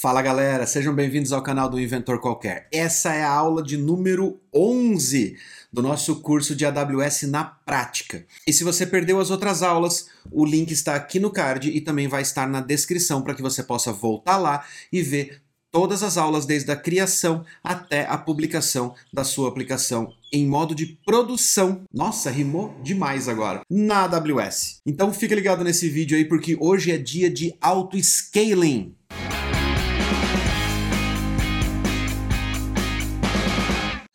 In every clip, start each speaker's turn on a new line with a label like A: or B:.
A: Fala galera, sejam bem-vindos ao canal do Inventor Qualquer. Essa é a aula de número 11 do nosso curso de AWS na prática. E se você perdeu as outras aulas, o link está aqui no card e também vai estar na descrição para que você possa voltar lá e ver todas as aulas desde a criação até a publicação da sua aplicação em modo de produção. Nossa, rimou demais agora. Na AWS. Então fica ligado nesse vídeo aí porque hoje é dia de auto-scaling.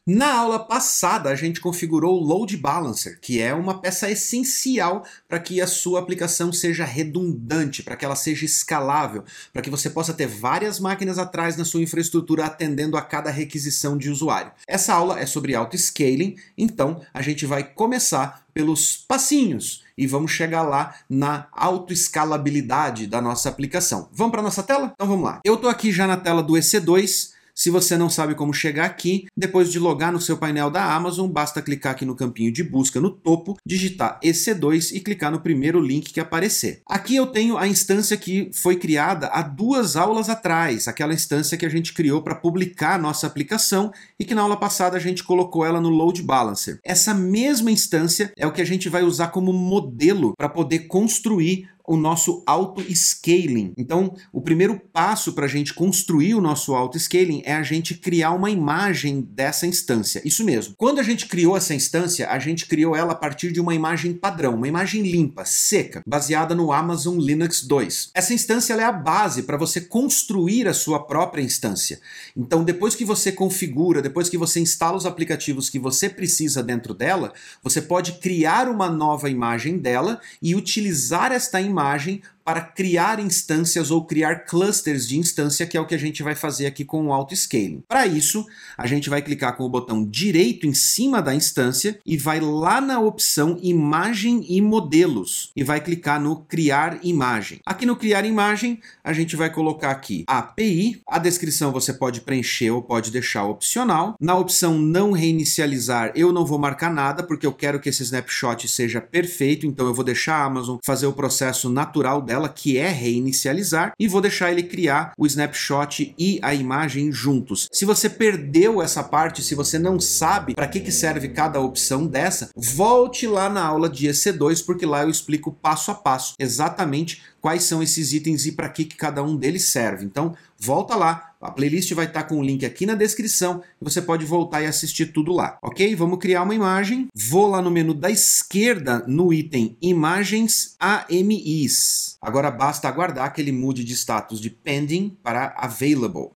A: Na aula passada, a gente configurou o Load Balancer, que é uma peça essencial para que a sua aplicação seja redundante, para que ela seja escalável, para que você possa ter várias máquinas atrás na sua infraestrutura atendendo a cada requisição de usuário. Essa aula é sobre auto-scaling, então a gente vai começar pelos passinhos e vamos chegar lá na autoescalabilidade da nossa aplicação. Vamos para nossa tela? Então vamos lá. Eu estou aqui já na tela do EC2, se você não sabe como chegar aqui, depois de logar no seu painel da Amazon, basta clicar aqui no campinho de busca no topo, digitar EC2 e clicar no primeiro link que aparecer. Aqui eu tenho a instância que foi criada há duas aulas atrás, aquela instância que a gente criou para publicar nossa aplicação e que na aula passada a gente colocou ela no Load Balancer. Essa mesma instância é o que a gente vai usar como modelo para poder construir o nosso auto-scaling. Então, o primeiro passo para a gente construir o nosso auto-scaling é a gente criar uma imagem dessa instância. Isso mesmo. Quando a gente criou essa instância, a gente criou ela a partir de uma imagem padrão, uma imagem limpa, seca, baseada no Amazon Linux 2. Essa instância é a base para você construir a sua própria instância. Então, depois que você configura, depois que você instala os aplicativos que você precisa dentro dela, você pode criar uma nova imagem dela e utilizar esta imagem imagem para criar instâncias ou criar clusters de instância, que é o que a gente vai fazer aqui com o auto-scaling. Para isso, a gente vai clicar com o botão direito em cima da instância e vai lá na opção Imagem e Modelos e vai clicar no Criar Imagem. Aqui no Criar Imagem, a gente vai colocar aqui API, a descrição você pode preencher ou pode deixar opcional. Na opção Não Reinicializar, eu não vou marcar nada, porque eu quero que esse snapshot seja perfeito, então eu vou deixar a Amazon fazer o processo natural dela dela, que é reinicializar, e vou deixar ele criar o snapshot e a imagem juntos. Se você perdeu essa parte, se você não sabe para que, que serve cada opção dessa, volte lá na aula de EC2, porque lá eu explico passo a passo exatamente quais são esses itens e para que, que cada um deles serve. Então, volta lá, a playlist vai estar com o link aqui na descrição e você pode voltar e assistir tudo lá, ok? Vamos criar uma imagem. Vou lá no menu da esquerda no item Imagens AMIs. Agora basta aguardar que ele mude de status de Pending para Available.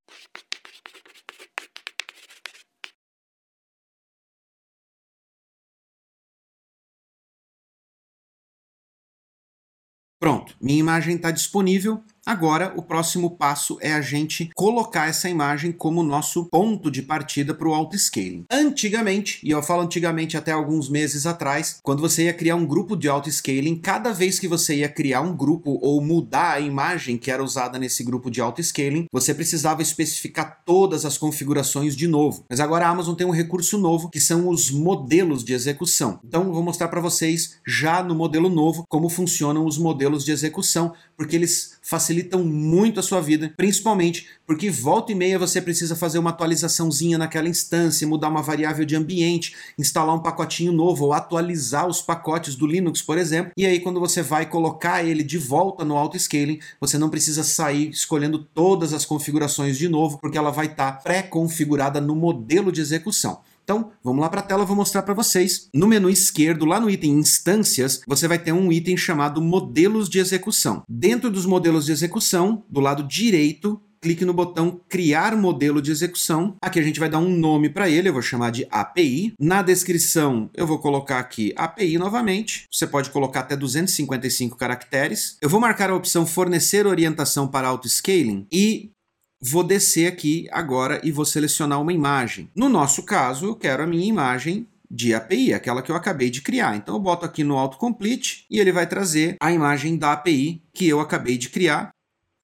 A: Pronto, minha imagem está disponível. Agora, o próximo passo é a gente colocar essa imagem como nosso ponto de partida para o auto-scaling. Antigamente, e eu falo antigamente até alguns meses atrás, quando você ia criar um grupo de auto-scaling, cada vez que você ia criar um grupo ou mudar a imagem que era usada nesse grupo de auto-scaling, você precisava especificar todas as configurações de novo. Mas agora a Amazon tem um recurso novo que são os modelos de execução. Então, vou mostrar para vocês já no modelo novo como funcionam os modelos de execução, porque eles facilitam muito a sua vida, principalmente porque volta e meia você precisa fazer uma atualizaçãozinha naquela instância, mudar uma variável de ambiente, instalar um pacotinho novo ou atualizar os pacotes do Linux, por exemplo. E aí quando você vai colocar ele de volta no auto-scaling, você não precisa sair escolhendo todas as configurações de novo, porque ela vai estar tá pré-configurada no modelo de execução. Então, vamos lá para a tela, vou mostrar para vocês. No menu esquerdo, lá no item Instâncias, você vai ter um item chamado Modelos de Execução. Dentro dos modelos de execução, do lado direito, clique no botão Criar modelo de execução. Aqui a gente vai dar um nome para ele, eu vou chamar de API. Na descrição, eu vou colocar aqui API novamente. Você pode colocar até 255 caracteres. Eu vou marcar a opção Fornecer orientação para auto-scaling e vou descer aqui agora e vou selecionar uma imagem. No nosso caso, eu quero a minha imagem de API, aquela que eu acabei de criar. Então eu boto aqui no autocomplete e ele vai trazer a imagem da API que eu acabei de criar.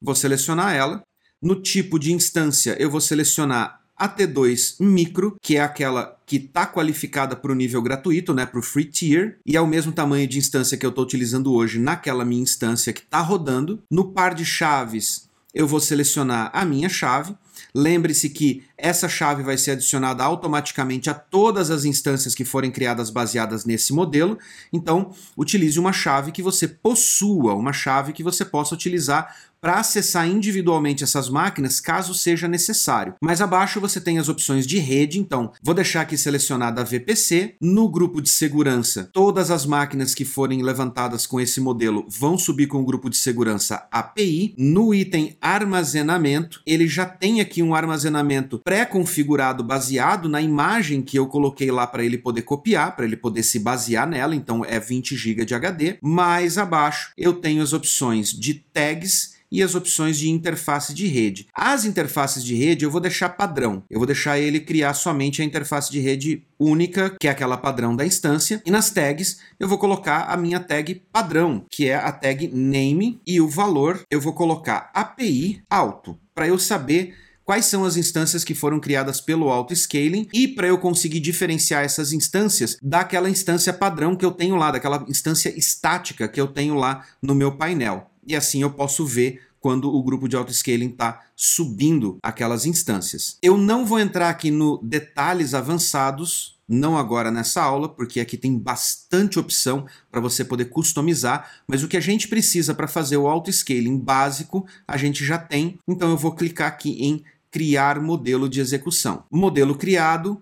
A: Vou selecionar ela. No tipo de instância, eu vou selecionar a T2 Micro, que é aquela que está qualificada para o nível gratuito, né, para o Free Tier, e é o mesmo tamanho de instância que eu estou utilizando hoje naquela minha instância que está rodando. No par de chaves, eu vou selecionar a minha chave. Lembre-se que essa chave vai ser adicionada automaticamente a todas as instâncias que forem criadas baseadas nesse modelo. Então, utilize uma chave que você possua, uma chave que você possa utilizar para acessar individualmente essas máquinas caso seja necessário. Mais abaixo você tem as opções de rede, então vou deixar aqui selecionada a VPC. No grupo de segurança, todas as máquinas que forem levantadas com esse modelo vão subir com o grupo de segurança API. No item armazenamento, ele já tem aqui um armazenamento pré-configurado baseado na imagem que eu coloquei lá para ele poder copiar, para ele poder se basear nela, então é 20 GB de HD. Mais abaixo eu tenho as opções de tags e as opções de interface de rede. As interfaces de rede eu vou deixar padrão. Eu vou deixar ele criar somente a interface de rede única, que é aquela padrão da instância, e nas tags eu vou colocar a minha tag padrão, que é a tag name, e o valor eu vou colocar API alto, para eu saber quais são as instâncias que foram criadas pelo auto-scaling e para eu conseguir diferenciar essas instâncias daquela instância padrão que eu tenho lá, daquela instância estática que eu tenho lá no meu painel e assim eu posso ver quando o grupo de auto-scaling está subindo aquelas instâncias. Eu não vou entrar aqui no detalhes avançados, não agora nessa aula, porque aqui tem bastante opção para você poder customizar, mas o que a gente precisa para fazer o auto-scaling básico, a gente já tem, então eu vou clicar aqui em criar modelo de execução. Modelo criado,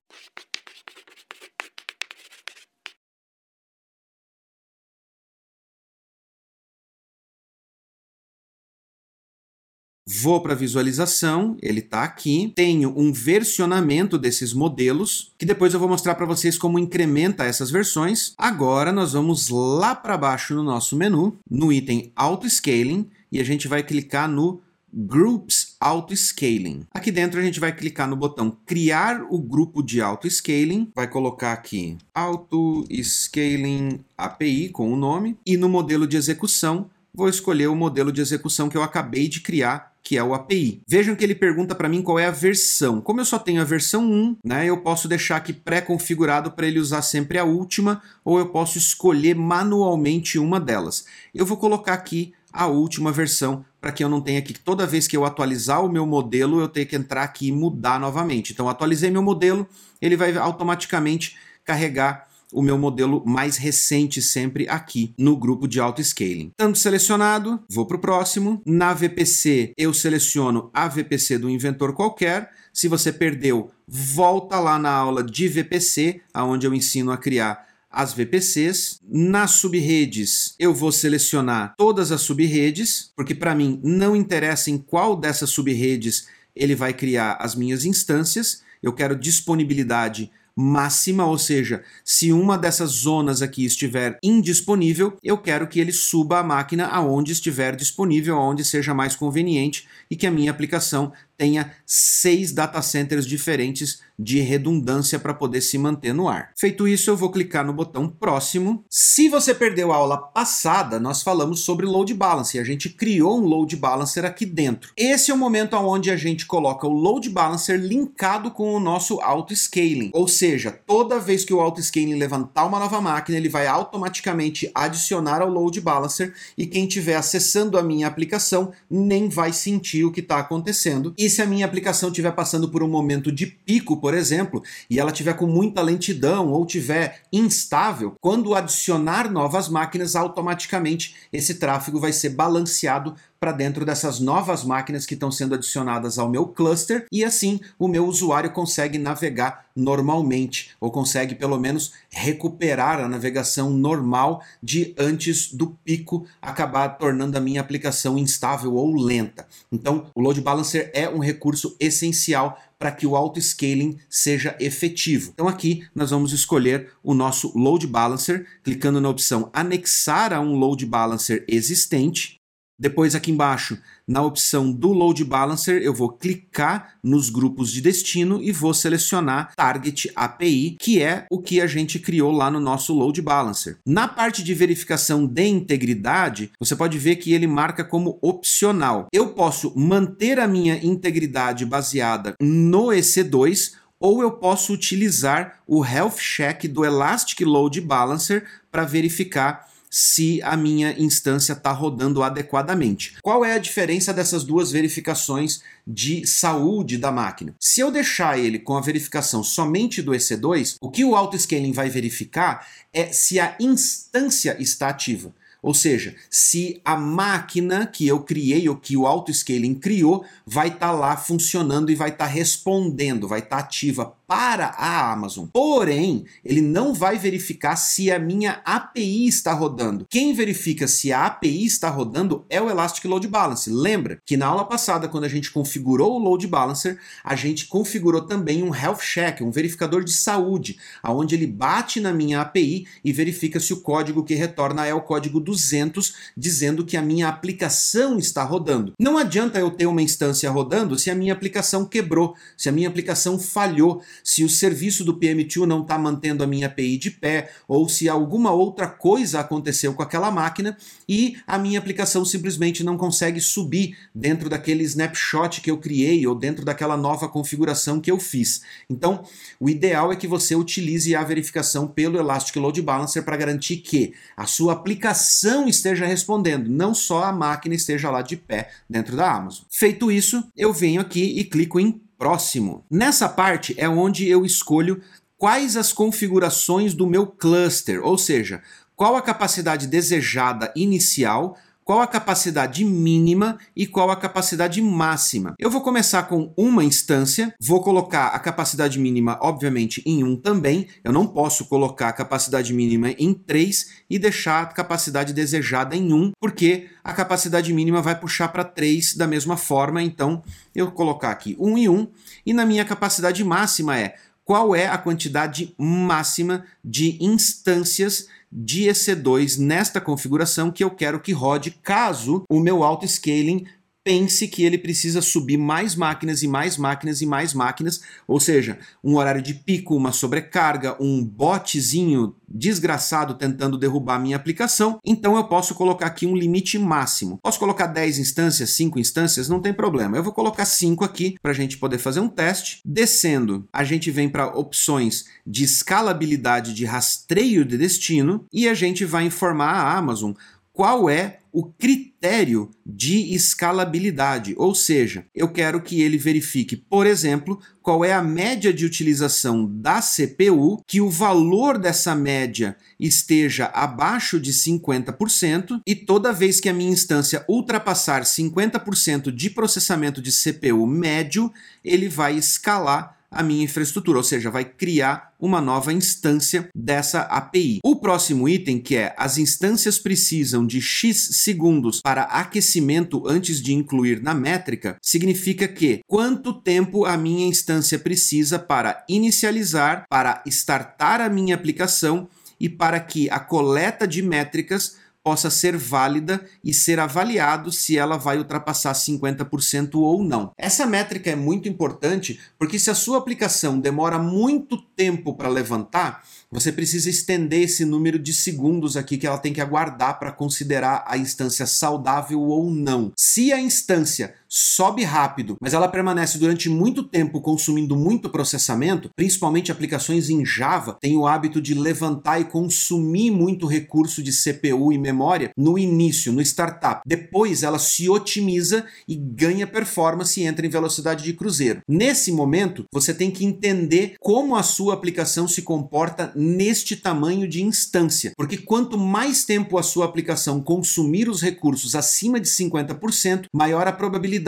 A: Vou para visualização, ele está aqui. Tenho um versionamento desses modelos, que depois eu vou mostrar para vocês como incrementa essas versões. Agora nós vamos lá para baixo no nosso menu, no item Auto Scaling, e a gente vai clicar no Groups Auto Scaling. Aqui dentro a gente vai clicar no botão Criar o grupo de Auto Scaling, vai colocar aqui Auto Scaling API com o nome, e no modelo de execução vou escolher o modelo de execução que eu acabei de criar que é o API. Vejam que ele pergunta para mim qual é a versão. Como eu só tenho a versão 1, né, eu posso deixar aqui pré-configurado para ele usar sempre a última, ou eu posso escolher manualmente uma delas. Eu vou colocar aqui a última versão para que eu não tenha que toda vez que eu atualizar o meu modelo eu tenha que entrar aqui e mudar novamente. Então atualizei meu modelo, ele vai automaticamente carregar o meu modelo mais recente sempre aqui no grupo de auto-scaling. Tanto selecionado, vou para o próximo. Na VPC, eu seleciono a VPC do inventor qualquer. Se você perdeu, volta lá na aula de VPC, onde eu ensino a criar as VPCs. Nas subredes, eu vou selecionar todas as subredes, porque para mim não interessa em qual dessas subredes ele vai criar as minhas instâncias. Eu quero disponibilidade máxima, ou seja, se uma dessas zonas aqui estiver indisponível, eu quero que ele suba a máquina aonde estiver disponível, aonde seja mais conveniente e que a minha aplicação tenha seis data centers diferentes de redundância para poder se manter no ar. Feito isso, eu vou clicar no botão próximo. Se você perdeu a aula passada, nós falamos sobre load balancer. A gente criou um load balancer aqui dentro. Esse é o momento onde a gente coloca o load balancer linkado com o nosso auto scaling. Ou seja, toda vez que o auto scaling levantar uma nova máquina, ele vai automaticamente adicionar ao load balancer e quem estiver acessando a minha aplicação nem vai sentir o que está acontecendo. E se a minha aplicação estiver passando por um momento de pico, por exemplo, e ela tiver com muita lentidão ou tiver instável, quando adicionar novas máquinas, automaticamente esse tráfego vai ser balanceado para dentro dessas novas máquinas que estão sendo adicionadas ao meu cluster e assim o meu usuário consegue navegar normalmente ou consegue pelo menos recuperar a navegação normal de antes do pico acabar tornando a minha aplicação instável ou lenta. Então, o load balancer é um recurso essencial para que o auto-scaling seja efetivo. Então aqui nós vamos escolher o nosso load balancer, clicando na opção anexar a um load balancer existente depois aqui embaixo, na opção do Load Balancer, eu vou clicar nos grupos de destino e vou selecionar Target API, que é o que a gente criou lá no nosso Load Balancer. Na parte de verificação de integridade, você pode ver que ele marca como opcional. Eu posso manter a minha integridade baseada no EC2 ou eu posso utilizar o Health Check do Elastic Load Balancer para verificar se a minha instância está rodando adequadamente. Qual é a diferença dessas duas verificações de saúde da máquina? Se eu deixar ele com a verificação somente do EC2, o que o autoscaling vai verificar é se a instância está ativa. Ou seja, se a máquina que eu criei ou que o autoscaling criou vai estar tá lá funcionando e vai estar tá respondendo, vai estar tá ativa para a Amazon. Porém, ele não vai verificar se a minha API está rodando. Quem verifica se a API está rodando é o Elastic Load Balancer. Lembra que na aula passada, quando a gente configurou o Load Balancer, a gente configurou também um Health Check, um verificador de saúde, aonde ele bate na minha API e verifica se o código que retorna é o código 200, dizendo que a minha aplicação está rodando. Não adianta eu ter uma instância rodando se a minha aplicação quebrou, se a minha aplicação falhou, se o serviço do PM2 não está mantendo a minha API de pé, ou se alguma outra coisa aconteceu com aquela máquina e a minha aplicação simplesmente não consegue subir dentro daquele snapshot que eu criei ou dentro daquela nova configuração que eu fiz. Então, o ideal é que você utilize a verificação pelo Elastic Load Balancer para garantir que a sua aplicação esteja respondendo, não só a máquina esteja lá de pé dentro da Amazon. Feito isso, eu venho aqui e clico em próximo. Nessa parte é onde eu escolho quais as configurações do meu cluster, ou seja, qual a capacidade desejada inicial qual a capacidade mínima e qual a capacidade máxima. Eu vou começar com uma instância, vou colocar a capacidade mínima, obviamente, em 1 também. Eu não posso colocar a capacidade mínima em 3 e deixar a capacidade desejada em 1, porque a capacidade mínima vai puxar para 3 da mesma forma. Então, eu colocar aqui 1 e 1, e na minha capacidade máxima é qual é a quantidade máxima de instâncias de EC2 nesta configuração que eu quero que rode caso o meu auto-scaling pense que ele precisa subir mais máquinas e mais máquinas e mais máquinas, ou seja, um horário de pico, uma sobrecarga, um botzinho desgraçado tentando derrubar minha aplicação, então eu posso colocar aqui um limite máximo. Posso colocar 10 instâncias, 5 instâncias, não tem problema. Eu vou colocar 5 aqui para a gente poder fazer um teste. Descendo, a gente vem para opções de escalabilidade de rastreio de destino e a gente vai informar a Amazon qual é o critério de escalabilidade, ou seja, eu quero que ele verifique, por exemplo, qual é a média de utilização da CPU, que o valor dessa média esteja abaixo de 50% e toda vez que a minha instância ultrapassar 50% de processamento de CPU médio, ele vai escalar a minha infraestrutura, ou seja, vai criar uma nova instância dessa API. O próximo item, que é as instâncias precisam de X segundos para aquecimento antes de incluir na métrica, significa que quanto tempo a minha instância precisa para inicializar, para startar a minha aplicação e para que a coleta de métricas possa ser válida e ser avaliado se ela vai ultrapassar 50% ou não. Essa métrica é muito importante porque se a sua aplicação demora muito tempo para levantar, você precisa estender esse número de segundos aqui que ela tem que aguardar para considerar a instância saudável ou não. Se a instância sobe rápido, mas ela permanece durante muito tempo consumindo muito processamento, principalmente aplicações em Java, têm o hábito de levantar e consumir muito recurso de CPU e memória no início, no startup. Depois ela se otimiza e ganha performance e entra em velocidade de cruzeiro. Nesse momento, você tem que entender como a sua aplicação se comporta neste tamanho de instância, porque quanto mais tempo a sua aplicação consumir os recursos acima de 50%, maior a probabilidade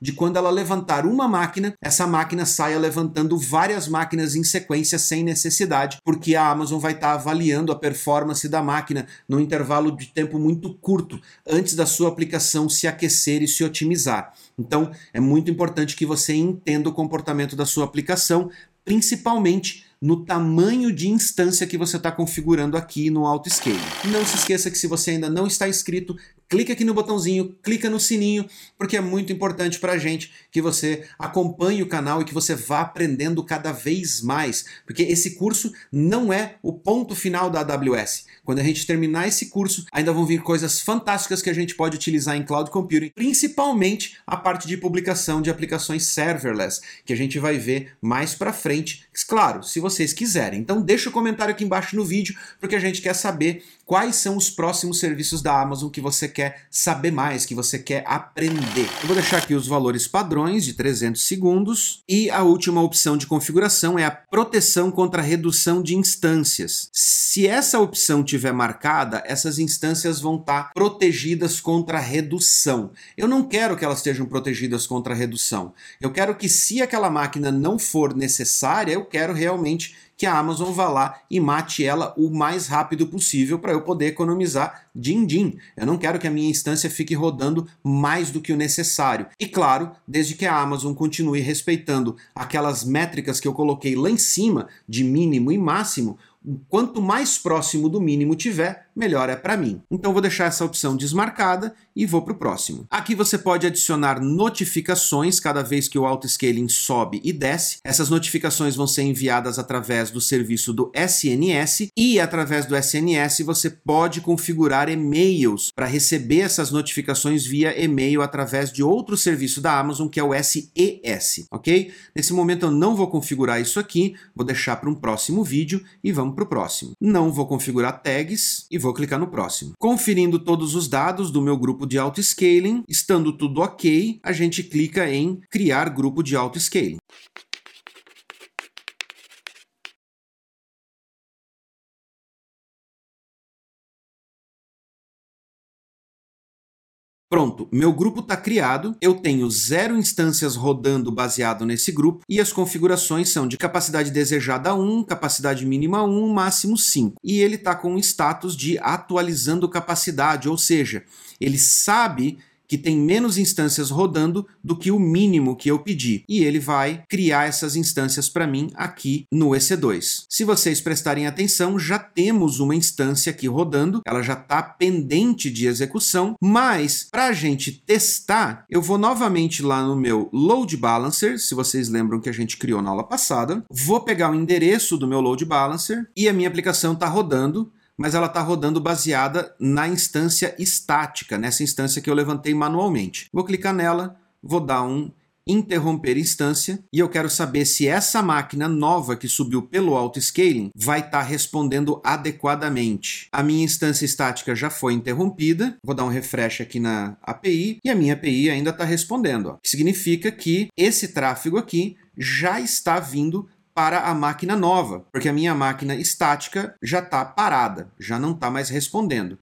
A: de quando ela levantar uma máquina, essa máquina saia levantando várias máquinas em sequência sem necessidade, porque a Amazon vai estar tá avaliando a performance da máquina num intervalo de tempo muito curto antes da sua aplicação se aquecer e se otimizar. Então, é muito importante que você entenda o comportamento da sua aplicação, principalmente no tamanho de instância que você está configurando aqui no AutoScale. Não se esqueça que se você ainda não está inscrito, clica aqui no botãozinho, clica no sininho, porque é muito importante para a gente que você acompanhe o canal e que você vá aprendendo cada vez mais, porque esse curso não é o ponto final da AWS. Quando a gente terminar esse curso, ainda vão vir coisas fantásticas que a gente pode utilizar em cloud computing, principalmente a parte de publicação de aplicações serverless, que a gente vai ver mais para frente, claro, se vocês quiserem. Então deixa o comentário aqui embaixo no vídeo, porque a gente quer saber quais são os próximos serviços da Amazon que você quer saber mais, que você quer aprender. Eu vou deixar aqui os valores padrões de 300 segundos e a última opção de configuração é a proteção contra redução de instâncias. Se essa opção tiver marcada, essas instâncias vão estar protegidas contra redução. Eu não quero que elas estejam protegidas contra redução. Eu quero que se aquela máquina não for necessária, eu quero realmente que a Amazon vá lá e mate ela o mais rápido possível para eu poder economizar din-din. Eu não quero que a minha instância fique rodando mais do que o necessário. E claro, desde que a Amazon continue respeitando aquelas métricas que eu coloquei lá em cima de mínimo e máximo, quanto mais próximo do mínimo tiver, melhor é para mim. Então vou deixar essa opção desmarcada e vou para o próximo. Aqui você pode adicionar notificações cada vez que o auto-scaling sobe e desce. Essas notificações vão ser enviadas através do serviço do SNS e através do SNS você pode configurar e-mails para receber essas notificações via e-mail através de outro serviço da Amazon que é o SES, ok? Nesse momento eu não vou configurar isso aqui, vou deixar para um próximo vídeo e vamos para o próximo. Não vou configurar tags e vou clicar no próximo. Conferindo todos os dados do meu grupo de auto-scaling, estando tudo ok, a gente clica em criar grupo de auto-scaling. Pronto, meu grupo está criado, eu tenho zero instâncias rodando baseado nesse grupo e as configurações são de capacidade desejada 1, capacidade mínima 1, máximo 5. E ele está com o status de atualizando capacidade, ou seja, ele sabe que tem menos instâncias rodando do que o mínimo que eu pedi. E ele vai criar essas instâncias para mim aqui no EC2. Se vocês prestarem atenção, já temos uma instância aqui rodando, ela já está pendente de execução, mas para a gente testar, eu vou novamente lá no meu Load Balancer, se vocês lembram que a gente criou na aula passada, vou pegar o endereço do meu Load Balancer e a minha aplicação está rodando mas ela está rodando baseada na instância estática, nessa instância que eu levantei manualmente. Vou clicar nela, vou dar um interromper instância e eu quero saber se essa máquina nova que subiu pelo auto-scaling vai estar tá respondendo adequadamente. A minha instância estática já foi interrompida, vou dar um refresh aqui na API e a minha API ainda está respondendo, ó, que significa que esse tráfego aqui já está vindo para a máquina nova, porque a minha máquina estática já está parada, já não está mais respondendo.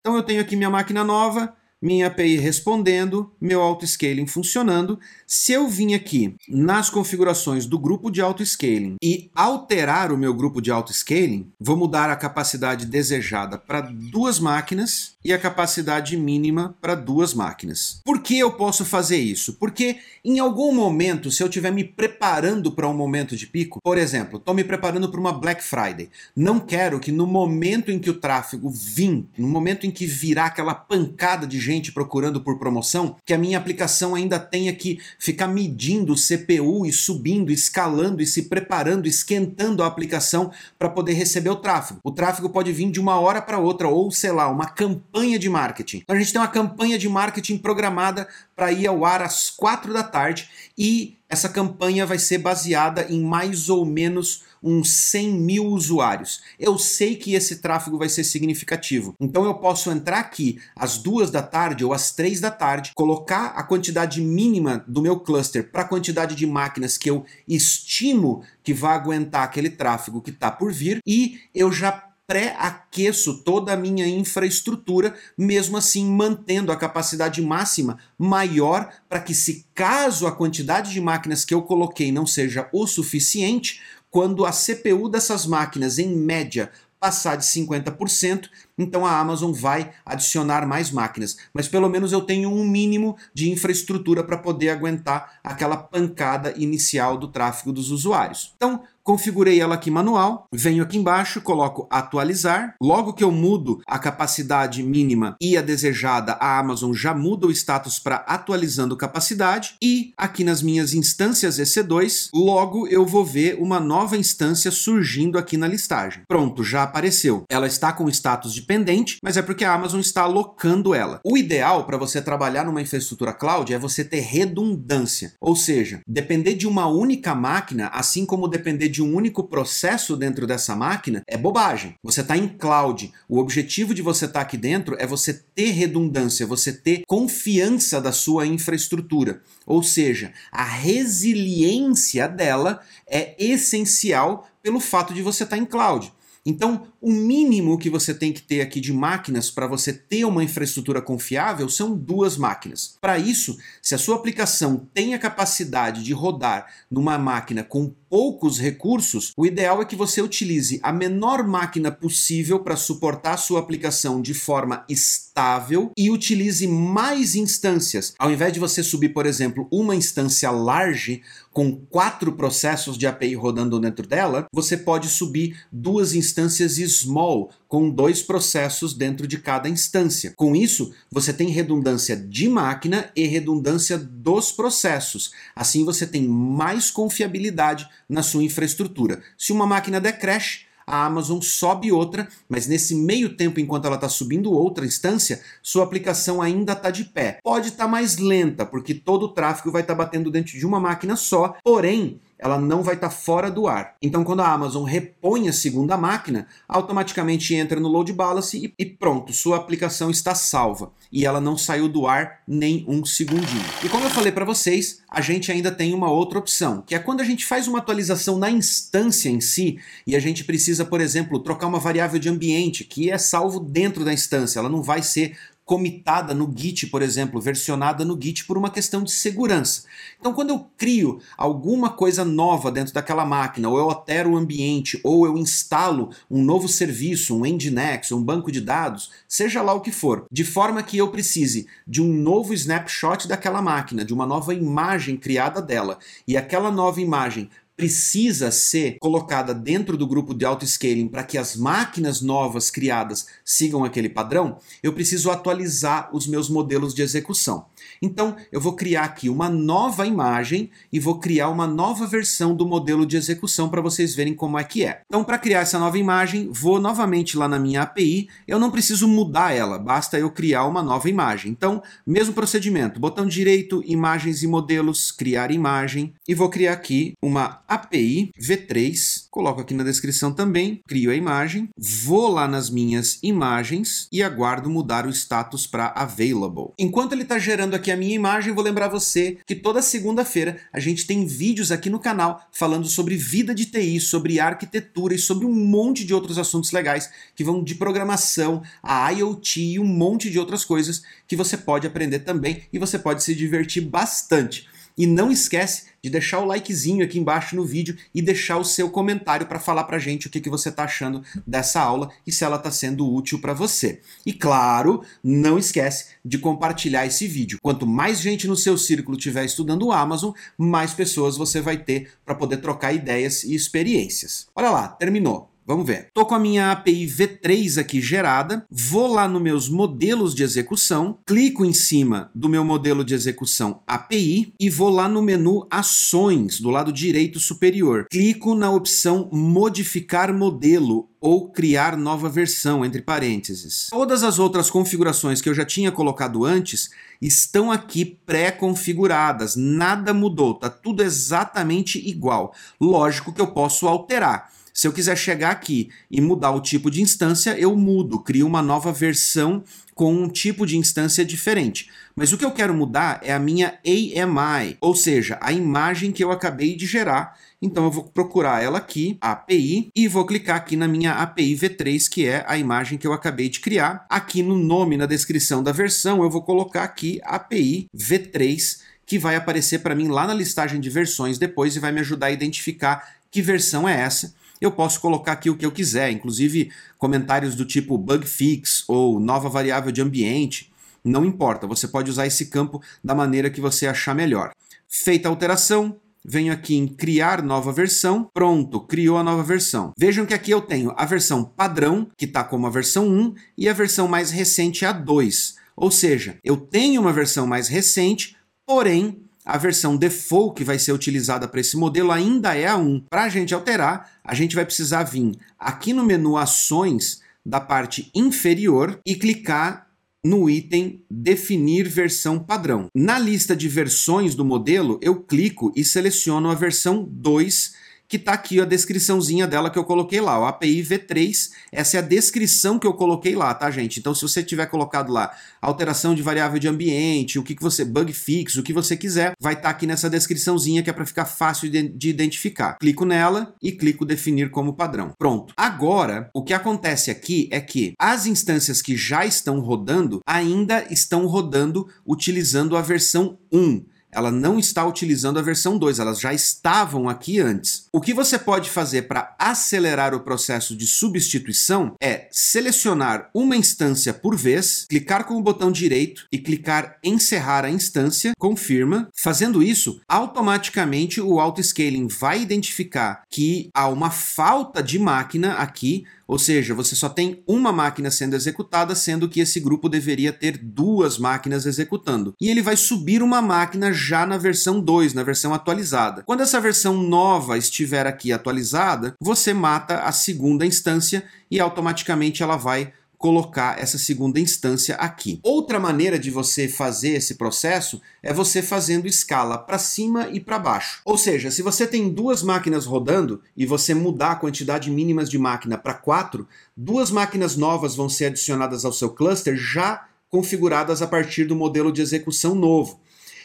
A: Então eu tenho aqui minha máquina nova, minha API respondendo, meu auto-scaling funcionando. Se eu vim aqui nas configurações do grupo de auto-scaling e alterar o meu grupo de auto-scaling, vou mudar a capacidade desejada para duas máquinas e a capacidade mínima para duas máquinas. Por que eu posso fazer isso? Porque em algum momento, se eu estiver me preparando para um momento de pico, por exemplo, estou me preparando para uma Black Friday, não quero que no momento em que o tráfego vir, no momento em que virar aquela pancada de gente gente procurando por promoção, que a minha aplicação ainda tenha que ficar medindo o CPU e subindo, escalando e se preparando, esquentando a aplicação para poder receber o tráfego. O tráfego pode vir de uma hora para outra, ou sei lá, uma campanha de marketing. Então a gente tem uma campanha de marketing programada para ir ao ar às quatro da tarde e essa campanha vai ser baseada em mais ou menos uns 100 mil usuários. Eu sei que esse tráfego vai ser significativo. Então eu posso entrar aqui às duas da tarde ou às três da tarde, colocar a quantidade mínima do meu cluster para a quantidade de máquinas que eu estimo que vai aguentar aquele tráfego que está por vir e eu já pré-aqueço toda a minha infraestrutura, mesmo assim mantendo a capacidade máxima maior para que, se caso a quantidade de máquinas que eu coloquei não seja o suficiente, quando a CPU dessas máquinas, em média, passar de 50%, então a Amazon vai adicionar mais máquinas. Mas pelo menos eu tenho um mínimo de infraestrutura para poder aguentar aquela pancada inicial do tráfego dos usuários. Então, configurei ela aqui manual, venho aqui embaixo, coloco atualizar. Logo que eu mudo a capacidade mínima e a desejada, a Amazon já muda o status para atualizando capacidade. E aqui nas minhas instâncias EC2, logo eu vou ver uma nova instância surgindo aqui na listagem. Pronto, já apareceu. Ela está com status de pendente, mas é porque a Amazon está alocando ela. O ideal para você trabalhar numa infraestrutura cloud é você ter redundância, ou seja, depender de uma única máquina, assim como depender de um único processo dentro dessa máquina, é bobagem. Você está em cloud. O objetivo de você estar tá aqui dentro é você ter redundância, você ter confiança da sua infraestrutura. Ou seja, a resiliência dela é essencial pelo fato de você estar tá em cloud. Então, o mínimo que você tem que ter aqui de máquinas para você ter uma infraestrutura confiável são duas máquinas. Para isso, se a sua aplicação tem a capacidade de rodar numa máquina com poucos recursos, o ideal é que você utilize a menor máquina possível para suportar a sua aplicação de forma estável e utilize mais instâncias. Ao invés de você subir, por exemplo, uma instância large com quatro processos de API rodando dentro dela, você pode subir duas instâncias small com dois processos dentro de cada instância. Com isso, você tem redundância de máquina e redundância dos processos. Assim você tem mais confiabilidade na sua infraestrutura. Se uma máquina der crash, a Amazon sobe outra, mas nesse meio tempo, enquanto ela está subindo outra instância, sua aplicação ainda está de pé. Pode estar tá mais lenta, porque todo o tráfego vai estar tá batendo dentro de uma máquina só, porém, ela não vai estar tá fora do ar. Então, quando a Amazon repõe a segunda máquina, automaticamente entra no load balance e, e, pronto, sua aplicação está salva. E ela não saiu do ar nem um segundinho. E como eu falei para vocês, a gente ainda tem uma outra opção, que é quando a gente faz uma atualização na instância em si e a gente precisa, por exemplo, trocar uma variável de ambiente que é salvo dentro da instância, ela não vai ser comitada no Git, por exemplo, versionada no Git por uma questão de segurança. Então, quando eu crio alguma coisa nova dentro daquela máquina, ou eu altero o ambiente, ou eu instalo um novo serviço, um Nginx, um banco de dados, seja lá o que for, de forma que eu precise de um novo snapshot daquela máquina, de uma nova imagem criada dela, e aquela nova imagem precisa ser colocada dentro do grupo de auto-scaling para que as máquinas novas criadas sigam aquele padrão, eu preciso atualizar os meus modelos de execução. Então, eu vou criar aqui uma nova imagem e vou criar uma nova versão do modelo de execução para vocês verem como é que é. Então, para criar essa nova imagem, vou novamente lá na minha API, eu não preciso mudar ela, basta eu criar uma nova imagem. Então, mesmo procedimento, botão direito, imagens e modelos, criar imagem, e vou criar aqui uma API V3, coloco aqui na descrição também, crio a imagem, vou lá nas minhas imagens e aguardo mudar o status para available. Enquanto ele está gerando aqui a minha imagem, vou lembrar você que toda segunda-feira a gente tem vídeos aqui no canal falando sobre vida de TI, sobre arquitetura e sobre um monte de outros assuntos legais que vão de programação a IoT e um monte de outras coisas que você pode aprender também e você pode se divertir bastante. E não esquece de deixar o likezinho aqui embaixo no vídeo e deixar o seu comentário para falar pra gente o que, que você está achando dessa aula e se ela está sendo útil para você. E claro, não esquece de compartilhar esse vídeo. Quanto mais gente no seu círculo estiver estudando o Amazon, mais pessoas você vai ter para poder trocar ideias e experiências. Olha lá, terminou. Vamos ver. Estou com a minha API V3 aqui gerada, vou lá nos meus modelos de execução, clico em cima do meu modelo de execução API e vou lá no menu Ações, do lado direito superior. Clico na opção Modificar modelo ou criar nova versão, entre parênteses. Todas as outras configurações que eu já tinha colocado antes estão aqui pré-configuradas, nada mudou, tá tudo exatamente igual. Lógico que eu posso alterar. Se eu quiser chegar aqui e mudar o tipo de instância, eu mudo, crio uma nova versão com um tipo de instância diferente. Mas o que eu quero mudar é a minha AMI, ou seja, a imagem que eu acabei de gerar. Então eu vou procurar ela aqui, API, e vou clicar aqui na minha API V3, que é a imagem que eu acabei de criar. Aqui no nome, na descrição da versão, eu vou colocar aqui API V3, que vai aparecer para mim lá na listagem de versões depois e vai me ajudar a identificar que versão é essa eu posso colocar aqui o que eu quiser, inclusive comentários do tipo bug fix ou nova variável de ambiente. Não importa, você pode usar esse campo da maneira que você achar melhor. Feita a alteração, venho aqui em criar nova versão, pronto, criou a nova versão. Vejam que aqui eu tenho a versão padrão, que está como a versão 1, e a versão mais recente, a 2. Ou seja, eu tenho uma versão mais recente, porém a versão default que vai ser utilizada para esse modelo ainda é a 1. Para a gente alterar, a gente vai precisar vir aqui no menu Ações da parte inferior e clicar no item Definir versão padrão. Na lista de versões do modelo, eu clico e seleciono a versão 2 que está aqui a descriçãozinha dela que eu coloquei lá, o API V3, essa é a descrição que eu coloquei lá, tá, gente? Então, se você tiver colocado lá alteração de variável de ambiente, o que, que você, bug fix, o que você quiser, vai estar tá aqui nessa descriçãozinha que é para ficar fácil de, de identificar. Clico nela e clico definir como padrão. Pronto. Agora, o que acontece aqui é que as instâncias que já estão rodando ainda estão rodando utilizando a versão 1 ela não está utilizando a versão 2, elas já estavam aqui antes. O que você pode fazer para acelerar o processo de substituição é selecionar uma instância por vez, clicar com o botão direito e clicar encerrar a instância, confirma. Fazendo isso, automaticamente o auto-scaling vai identificar que há uma falta de máquina aqui ou seja, você só tem uma máquina sendo executada, sendo que esse grupo deveria ter duas máquinas executando. E ele vai subir uma máquina já na versão 2, na versão atualizada. Quando essa versão nova estiver aqui atualizada, você mata a segunda instância e automaticamente ela vai colocar essa segunda instância aqui. Outra maneira de você fazer esse processo é você fazendo escala para cima e para baixo. Ou seja, se você tem duas máquinas rodando e você mudar a quantidade mínima de máquina para quatro, duas máquinas novas vão ser adicionadas ao seu cluster já configuradas a partir do modelo de execução novo.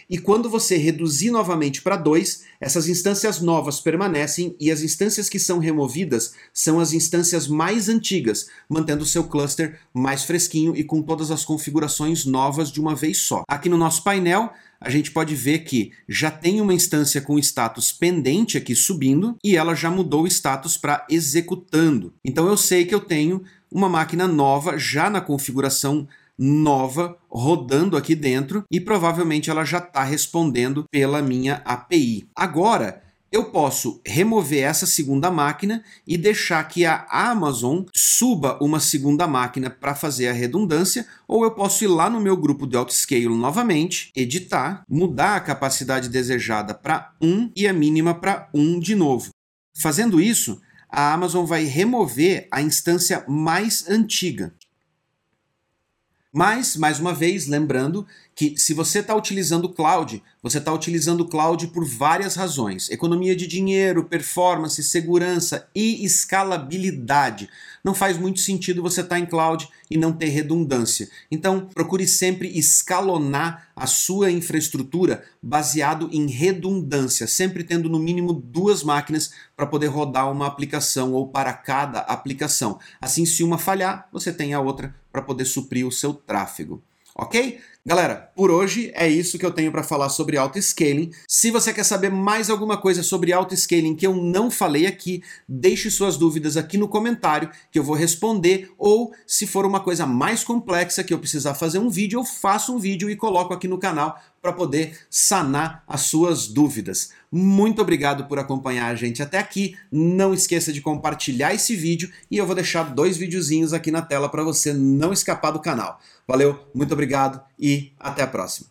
A: E quando você reduzir novamente para 2, essas instâncias novas permanecem e as instâncias que são removidas são as instâncias mais antigas, mantendo o seu cluster mais fresquinho e com todas as configurações novas de uma vez só. Aqui no nosso painel, a gente pode ver que já tem uma instância com status pendente aqui subindo e ela já mudou o status para executando. Então eu sei que eu tenho uma máquina nova já na configuração nova rodando aqui dentro e provavelmente ela já está respondendo pela minha API. Agora, eu posso remover essa segunda máquina e deixar que a Amazon suba uma segunda máquina para fazer a redundância, ou eu posso ir lá no meu grupo de autoscale novamente, editar, mudar a capacidade desejada para 1 e a mínima para 1 de novo. Fazendo isso, a Amazon vai remover a instância mais antiga. Mas, mais uma vez, lembrando que se você está utilizando o cloud, você está utilizando o cloud por várias razões: economia de dinheiro, performance, segurança e escalabilidade. Não faz muito sentido você estar tá em cloud e não ter redundância. Então, procure sempre escalonar a sua infraestrutura baseado em redundância, sempre tendo no mínimo duas máquinas para poder rodar uma aplicação ou para cada aplicação. Assim, se uma falhar, você tem a outra para poder suprir o seu tráfego. Ok? Galera, por hoje é isso que eu tenho para falar sobre auto-scaling. Se você quer saber mais alguma coisa sobre auto-scaling que eu não falei aqui, deixe suas dúvidas aqui no comentário que eu vou responder. Ou, se for uma coisa mais complexa que eu precisar fazer um vídeo, eu faço um vídeo e coloco aqui no canal para poder sanar as suas dúvidas. Muito obrigado por acompanhar a gente até aqui. Não esqueça de compartilhar esse vídeo e eu vou deixar dois videozinhos aqui na tela para você não escapar do canal. Valeu, muito obrigado e até a próxima.